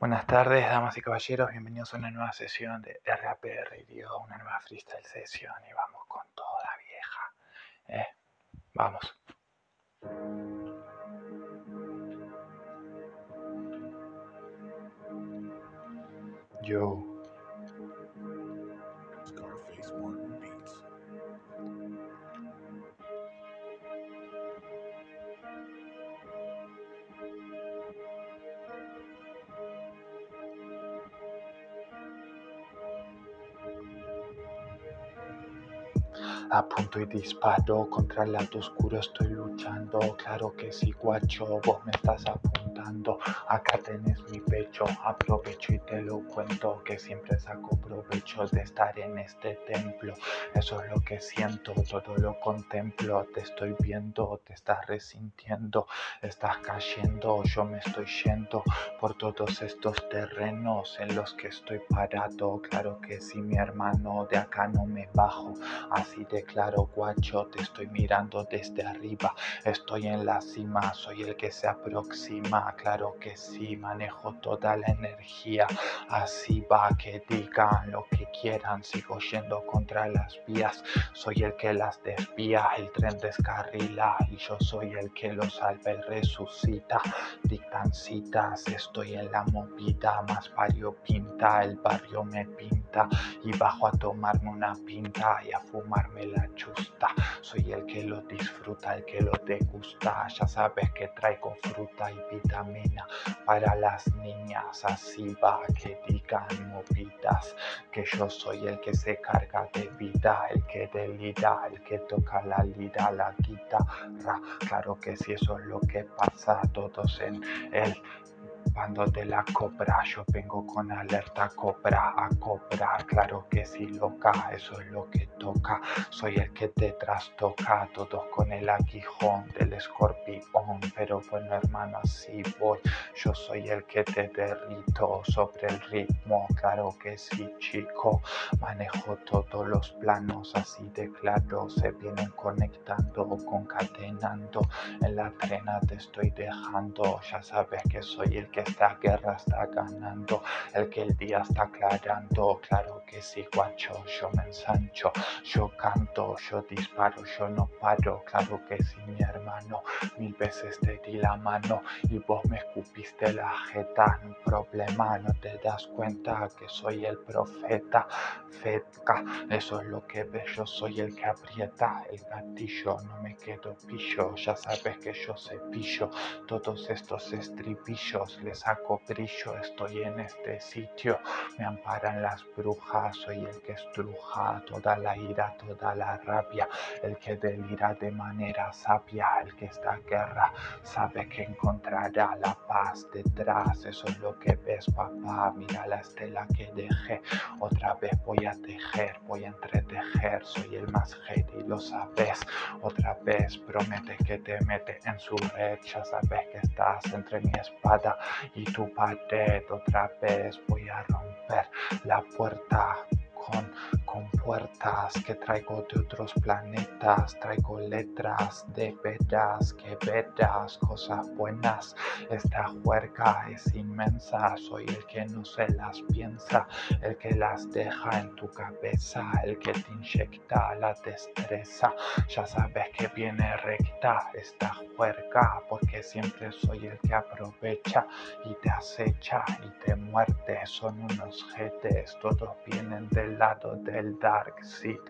Buenas tardes, damas y caballeros, bienvenidos a una nueva sesión de RAP Radio, una nueva freestyle sesión y vamos con toda vieja. ¿eh? Vamos. Yo. Apunto y disparo contra el lado oscuro estoy luchando. Claro que sí, guacho, vos me estás Acá tenés mi pecho, aprovecho y te lo cuento. Que siempre saco provecho de estar en este templo. Eso es lo que siento, todo lo contemplo. Te estoy viendo, te estás resintiendo, estás cayendo. Yo me estoy yendo por todos estos terrenos en los que estoy parado. Claro que sí, mi hermano, de acá no me bajo. Así de claro, guacho, te estoy mirando desde arriba. Estoy en la cima, soy el que se aproxima. Claro que sí, manejo toda la energía. Así va, que digan lo que quieran. Sigo yendo contra las vías. Soy el que las desvía, el tren descarrila. Y yo soy el que los salva y resucita. Dictan citas, estoy en la movida. Más vario pinta, el barrio me pinta. Y bajo a tomarme una pinta y a fumarme la chusta. Soy el que lo disfruta, el que lo degusta. Ya sabes que traigo fruta y para las niñas. Así va, que digan movidas. Que yo soy el que se carga de vida, el que delira, el que toca la lira, la guitarra. Claro que si eso es lo que pasa, todos en el bando de la cobra, yo vengo con alerta cobra a cobrar, claro que sí loca, eso es lo que toca, soy el que te trastoca, todos con el aguijón del escorpión, pero bueno hermano así voy, yo soy el que te derrito sobre el ritmo, claro que sí chico, manejo todos los planos así de claro, se vienen conectando concatenando, en la trena te estoy dejando, ya sabes que soy el que esta guerra está ganando, el que el día está aclarando, claro que sí, guacho, yo me ensancho, yo canto, yo disparo, yo no paro, claro que sí, mi hermano, mil veces te di la mano y vos me escupiste la jeta, no problema, no te das cuenta que soy el profeta, fetca, eso es lo que ves, yo soy el que aprieta el gatillo, no me quedo pillo, ya sabes que yo cepillo todos estos estribillos, les saco brillo, estoy en este sitio, me amparan las brujas, soy el que estruja toda la ira, toda la rabia, el que delira de manera sabia, el que esta guerra sabe que encontrará la paz detrás, eso es lo que ves papá, mira la estela que dejé, otra vez voy a tejer, voy a entretejer, soy el más y lo sabes, otra vez promete que te mete en su red, ya sabes que estás entre mi espada y tu pared otra vez voy a romper la puerta con, con puertas que traigo de otros planetas, traigo letras de veras que verás cosas buenas. Esta juerga es inmensa, soy el que no se las piensa, el que las deja en tu cabeza, el que te inyecta la destreza. Ya sabes que viene recta esta juerga, porque siempre soy el que aprovecha y te acecha y te muerde. Son unos jetes, todos vienen del lado del Dark Seed,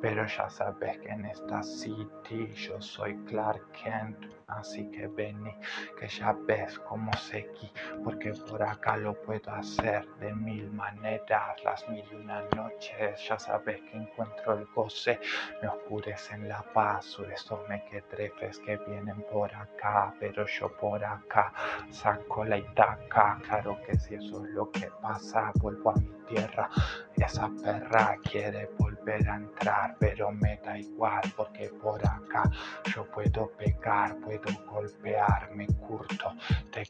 pero ya sabes que en esta city yo soy Clark Kent, así que vení, que ya ves cómo seguí, porque por acá lo puedo hacer de mil maneras, las mil y una noches, ya sabes que encuentro el goce, me oscurecen la paz, esos mequetrefes que vienen por acá, pero yo por acá saco la itaca, claro que si eso es lo que pasa, vuelvo a mi tierra, esa perra quiere volver a entrar, pero me da igual porque por acá yo puedo pegar, puedo golpear, me curto, te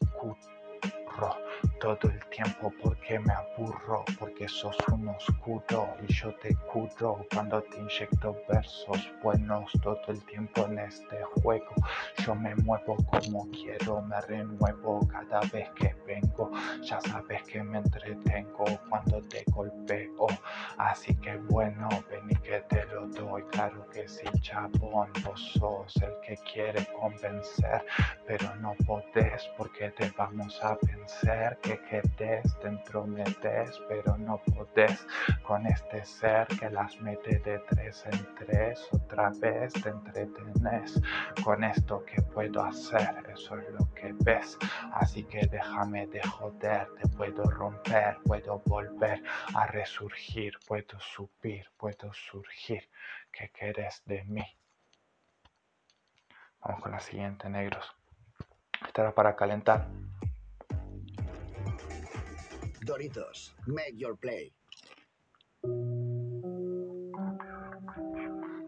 todo el tiempo porque me aburro, porque sos un oscuro y yo te curo cuando te inyecto versos buenos todo el tiempo en este juego. Yo me muevo como quiero, me renuevo cada vez que vengo. Ya sabes que me entretengo cuando te golpeo, así que bueno, ven y que te lo doy. Claro que sí, chabón, vos sos el que quiere convencer, pero no podés porque te vamos a vencer que querés, te entrometes, pero no podés con este ser que las mete de tres en tres, otra vez te entretenés con esto que puedo hacer, eso es lo que ves, así que déjame de joder, te puedo romper, puedo volver a resurgir, puedo subir, puedo surgir, ¿qué querés de mí? Vamos con la siguiente, negros. Esta era para calentar. Doritos, make your play.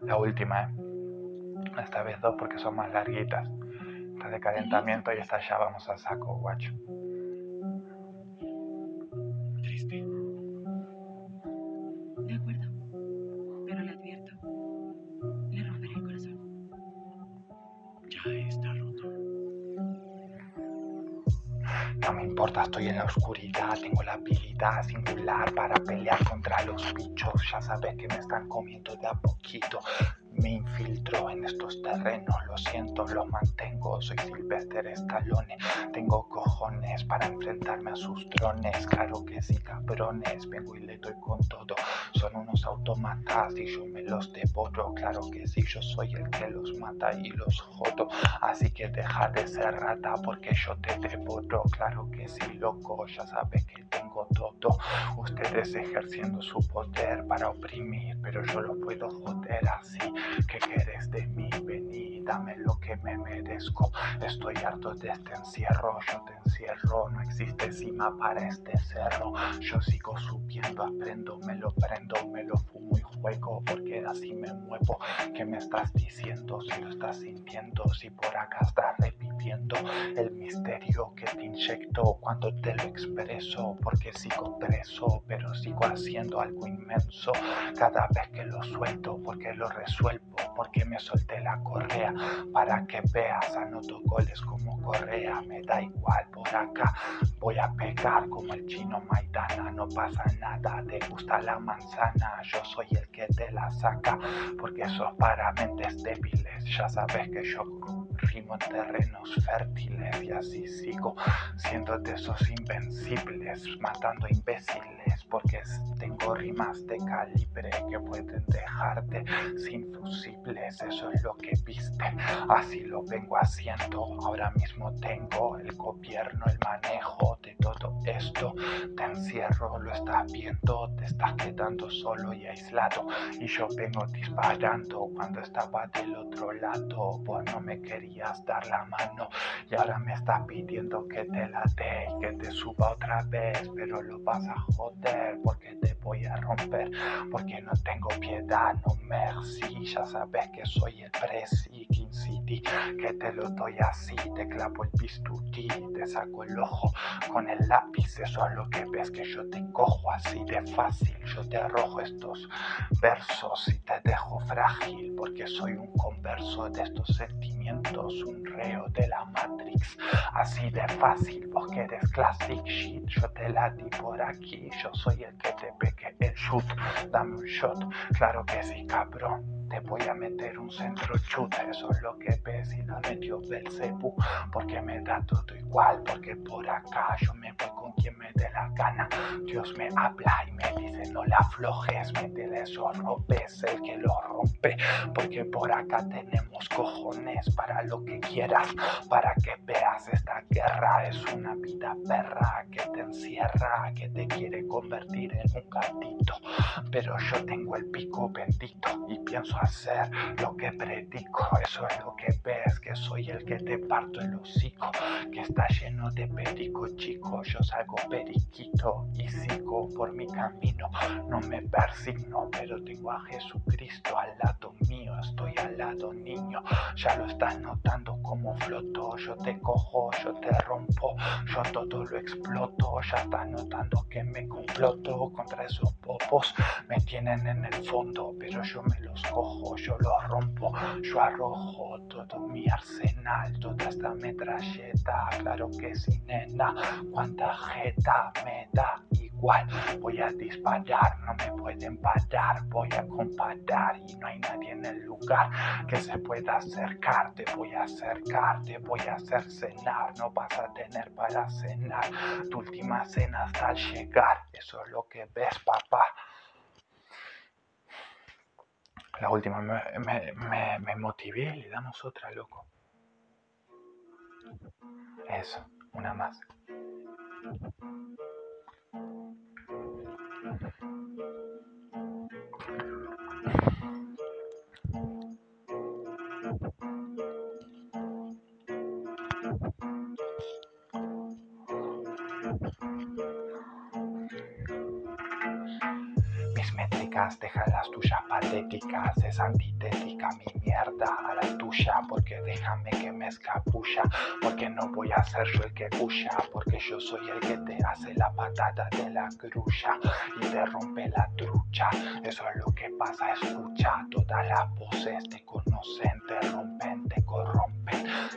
La última, ¿eh? Esta vez dos porque son más larguitas. Esta de calentamiento y esta ya vamos a saco, guacho. Triste. De acuerdo. Pero le advierto. Le romperé el corazón. Ya está roto. No me importa, estoy en la oscuridad, tengo la habilidad singular para pelear contra los bichos. Ya sabes que me están comiendo de a poquito. Me infiltro en estos terrenos, lo siento, lo mantengo. Soy Sylvester Stallone, tengo cojones para enfrentarme a sus drones. Claro que sí, cabrones, vengo y le doy con todo. Son unos autómatas y yo me los devoro. Claro que sí, yo soy el que los mata y los jodo. Así que deja de ser rata porque yo te devoro. Claro que sí, loco, ya sabes que tengo todo. Ustedes ejerciendo su poder para oprimir, pero yo lo puedo joder así. ¿Qué quieres de mí? Vení, dame lo que me merezco. Estoy harto de este encierro, yo te encierro. No existe cima para este cerro. Yo sigo subiendo, aprendo, me lo prendo, me lo fumo y juego porque así me muevo. ¿Qué me estás diciendo? Si lo estás sintiendo, si por acá estás reviviendo el misterio que te inyecto cuando te lo expreso. Porque sigo preso, pero sigo haciendo algo inmenso cada vez que lo suelto, porque lo resuelvo, porque me solté la correa. Para que veas, anoto goles como correa, me da igual por acá. Voy a pegar como el chino Maidana, no pasa nada, te gusta la manzana, yo soy el que te la saca, porque sos para mentes débiles, ya sabes que yo rimo en terrenos fértiles y así sigo siendo de esos invencibles, matando imbéciles, porque tengo rimas de calibre que pueden dejarte sin fusibles, eso es lo que viste, así lo vengo haciendo, ahora mismo tengo el gobierno, el manejo de todo esto, te encierro, lo estás viendo, te estás quedando solo y aislado, y yo vengo disparando cuando estaba del otro lado, vos no me querías dar la mano, y ahora me estás pidiendo que te la dé y que te suba otra vez, pero lo vas a joder porque te voy a romper, porque no tengo piedad, no merci, ya sabes que soy el presi, King City, que te lo doy así, te clavo el bisturí, te saco el ojo con el lápiz, eso es lo que ves que yo te cojo así de fácil, yo te arrojo estos versos y te dejo frágil, porque soy un converso de estos sentimientos, un reo de la Matrix, así de fácil, vos que eres classic shit, yo te la di por aquí, yo soy el que te pegue el shoot, dame un shot, claro que sí, cabrón, te voy a meter un centro chute, eso es lo que ves y la metió Belcebú, porque me da todo igual, porque por acá yo me voy con quien me dé la gana, Dios me habla y me dice no la aflojes, métele esos ropes, el que lo rompe, porque por acá tenemos cojones para lo que quieras, para que veas esta guerra es una vida perra que te encierra, que te quiere convertir en un gatito, pero yo tengo el pico bendito y pienso hacer lo que predico, eso es lo que ves, que soy el que te parto el hocico, que está lleno de perico chico, yo salgo periquito y sigo por mi camino. No me persigno, pero tengo a Jesucristo al lado mío. Estoy al lado, niño. Ya lo estás notando como floto. Yo te cojo, yo te rompo, yo todo lo exploto. Ya estás notando que me comploto contra esos popos. Me tienen en el fondo, pero yo me los cojo, yo los rompo. Yo arrojo todo mi arsenal, toda esta metralleta. Claro que sí, nena. Cuánta jeta me da igual. Voy a disparar, no me pueden parar. Voy a comparar y no hay nadie en el lugar que se pueda acercar. Te voy a acercar, te voy a hacer cenar. No vas a tener para cenar. Tu última cena hasta llegar. Eso es lo que ves, papá. La última me, me, me, motivé, le damos otra, loco. Eso, una más. Dejan las tuyas patéticas, es antitética mi mierda a la tuya, porque déjame que me escapulla, porque no voy a ser yo el que huya, porque yo soy el que te hace la patata de la grulla y te rompe la trucha. Eso es lo que pasa, escucha, todas las voces te conocen, te rompen, te corrompen,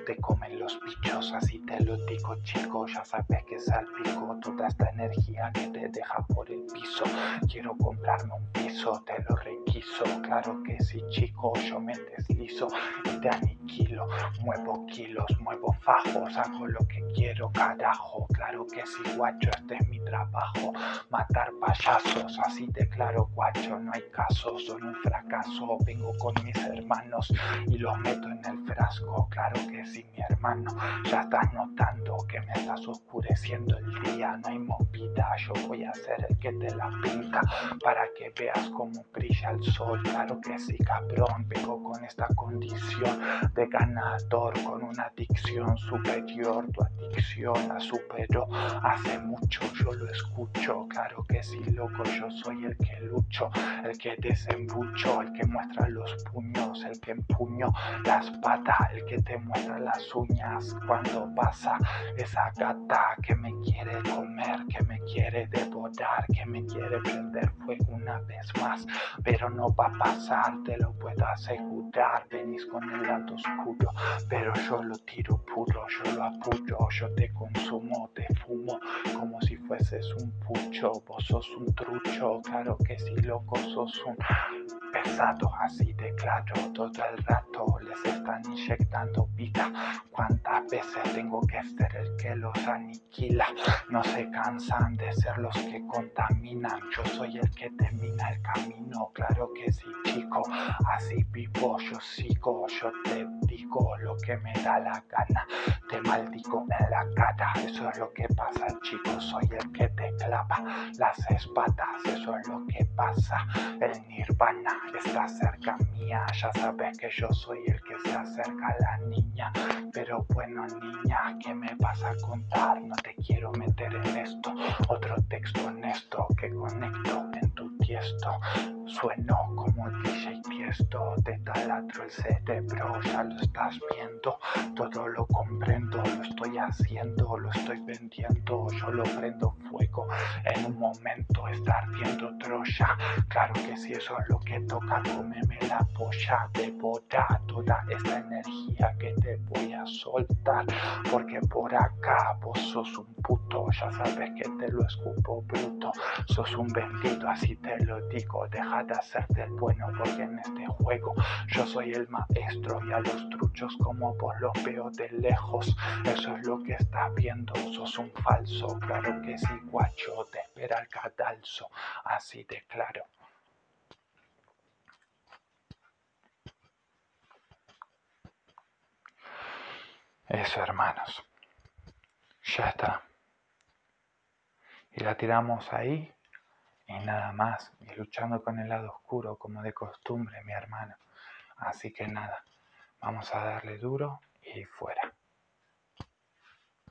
te comen los bichos, así te lo digo chico, ya sabes que salpico toda esta energía que te deja por el piso. Quiero comprarme un piso, te lo requiso, claro que sí chico, yo me deslizo y te aniquilo, muevo kilos, muevo fajos, hago lo que quiero, carajo, claro que sí guacho, este es mi trabajo, matar payasos, así de claro guacho, no hay caso, soy un fracaso, vengo con mis hermanos y los meto en el frasco, que sí mi hermano, ya estás notando que me estás oscureciendo el día, no hay movida, yo voy a ser el que te la pinta para que veas cómo brilla el sol, claro que sí cabrón, vengo con esta condición de ganador, con una adicción superior, tu adicción la superó. Hace mucho, yo lo escucho, claro que sí loco, yo soy el que lucho, el que desembucho, el que muestra los puños, el que empuño la espada, el que te muestra las uñas cuando pasa esa gata que me quiere comer, que me quiere devorar, que me quiere prender fuego una vez más, pero no va a pasar, te lo puedo asegurar, venís con el lado oscuro, pero yo lo tiro puro, yo lo apuro, yo te consumo, te fumo, como si fueses un pucho, vos sos un trucho, claro que sí, loco, sos un pesado, así de claro, todo el rato les están inyectando vida, cuántas veces tengo que ser el que los aniquila, no se cansan de ser los que contaminan, yo soy el que termina el camino, claro que sí, chico, así vivo, yo sigo, yo te digo lo que me da la gana, te maldigo en la cara, eso es lo que pasa, chico, soy el que te clava las espadas, eso es lo que pasa, el nirvana está cerca mía, ya sabes que yo soy el que se acerca a la niña, pero bueno niña, ¿qué me vas a contar? No te quiero meter en esto, otro texto honesto que conecto en tu tiesto, sueno como DJ Tiesto, te taladro el cerebro, ya lo estás viendo, todo lo comprendo, lo estoy haciendo, lo estoy vendiendo, yo lo prendo fuego, en un momento está ardiendo Troya, claro que si eso es lo que toca, cómeme la polla, devora toda esta energía que te voy a soltar, porque por acá vos sos un puto, ya sabes que te lo escupo bruto, sos un bendito, así te lo digo, de hacerte el bueno, porque en este juego yo soy el maestro y a los truchos como vos los veo de lejos, eso es lo que estás viendo, sos un falso, claro que sí, guacho, te espera el cadalso, así de claro. Eso, hermanos. Ya está. Y la tiramos ahí y nada más. Y luchando con el lado oscuro como de costumbre, mi hermano. Así que nada, vamos a darle duro y fuera.